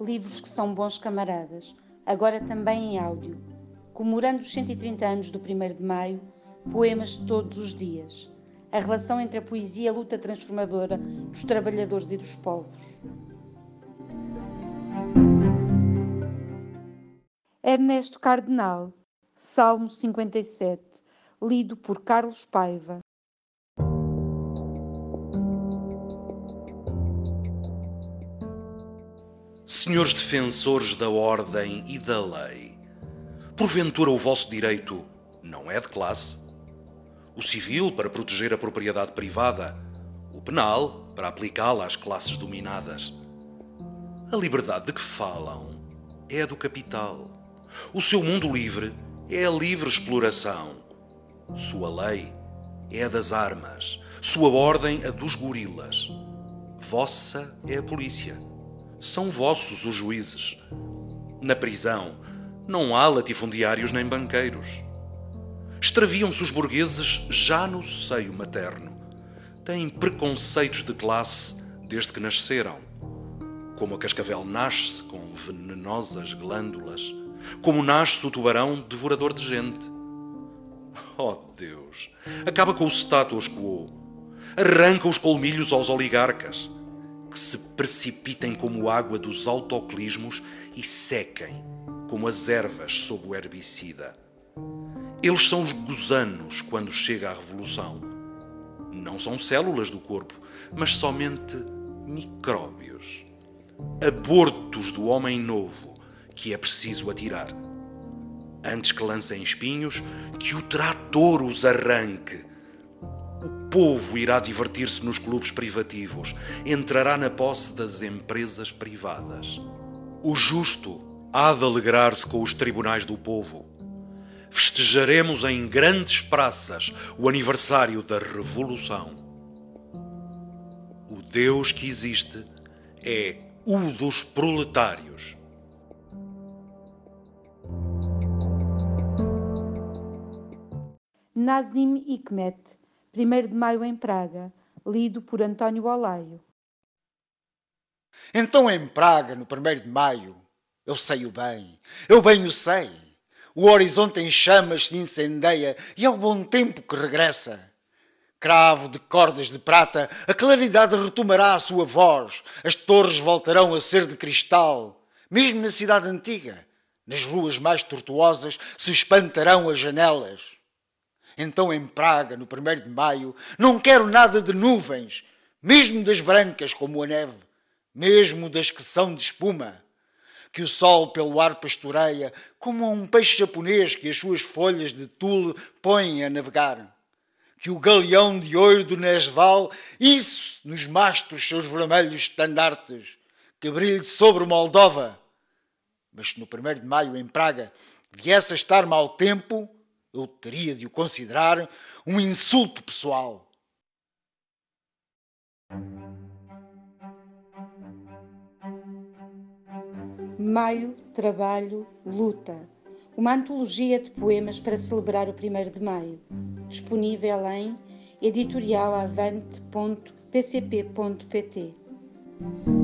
livros que são bons camaradas, agora também em áudio, comemorando os 130 anos do 1 de Maio, poemas todos os dias, a relação entre a poesia e a luta transformadora dos trabalhadores e dos povos. Ernesto Cardenal, Salmo 57, lido por Carlos Paiva. Senhores defensores da ordem e da lei, porventura o vosso direito não é de classe? O civil para proteger a propriedade privada, o penal para aplicá-la às classes dominadas. A liberdade de que falam é a do capital. O seu mundo livre é a livre exploração. Sua lei é a das armas, sua ordem a dos gorilas. Vossa é a polícia são vossos os juízes. Na prisão não há latifundiários nem banqueiros. Extraviam-se os burgueses já no seio materno. Têm preconceitos de classe desde que nasceram. Como a cascavel nasce com venenosas glândulas, como nasce o tubarão devorador de gente. Oh Deus! Acaba com o status quo. Arranca os colmilhos aos oligarcas que se precipitem como água dos autoclismos e sequem como as ervas sob o herbicida. Eles são os gusanos quando chega a revolução. Não são células do corpo, mas somente micróbios. Abortos do homem novo que é preciso atirar. Antes que lancem espinhos, que o trator os arranque povo irá divertir-se nos clubes privativos, entrará na posse das empresas privadas. O justo há de alegrar-se com os tribunais do povo. Festejaremos em grandes praças o aniversário da Revolução. O Deus que existe é o dos proletários. Nazim Hikmet 1 de Maio em Praga, lido por António Olaio. Então em Praga, no 1 de Maio, eu sei-o bem, eu bem o sei. O horizonte em chamas se incendeia e é o bom tempo que regressa. Cravo de cordas de prata, a claridade retomará a sua voz, as torres voltarão a ser de cristal. Mesmo na cidade antiga, nas ruas mais tortuosas, se espantarão as janelas. Então, em Praga, no 1 de maio, não quero nada de nuvens, mesmo das brancas como a neve, mesmo das que são de espuma. Que o sol pelo ar pastoreia, como um peixe japonês que as suas folhas de tule põe a navegar. Que o galeão de ouro do Nesval, isso nos mastros seus vermelhos estandartes, que brilhe sobre Moldova. Mas se no 1 de maio, em Praga, viesse a estar mau tempo, eu teria de o considerar um insulto pessoal. Maio, Trabalho, Luta. Uma antologia de poemas para celebrar o 1 de Maio. Disponível em editorialavante.pcp.pt.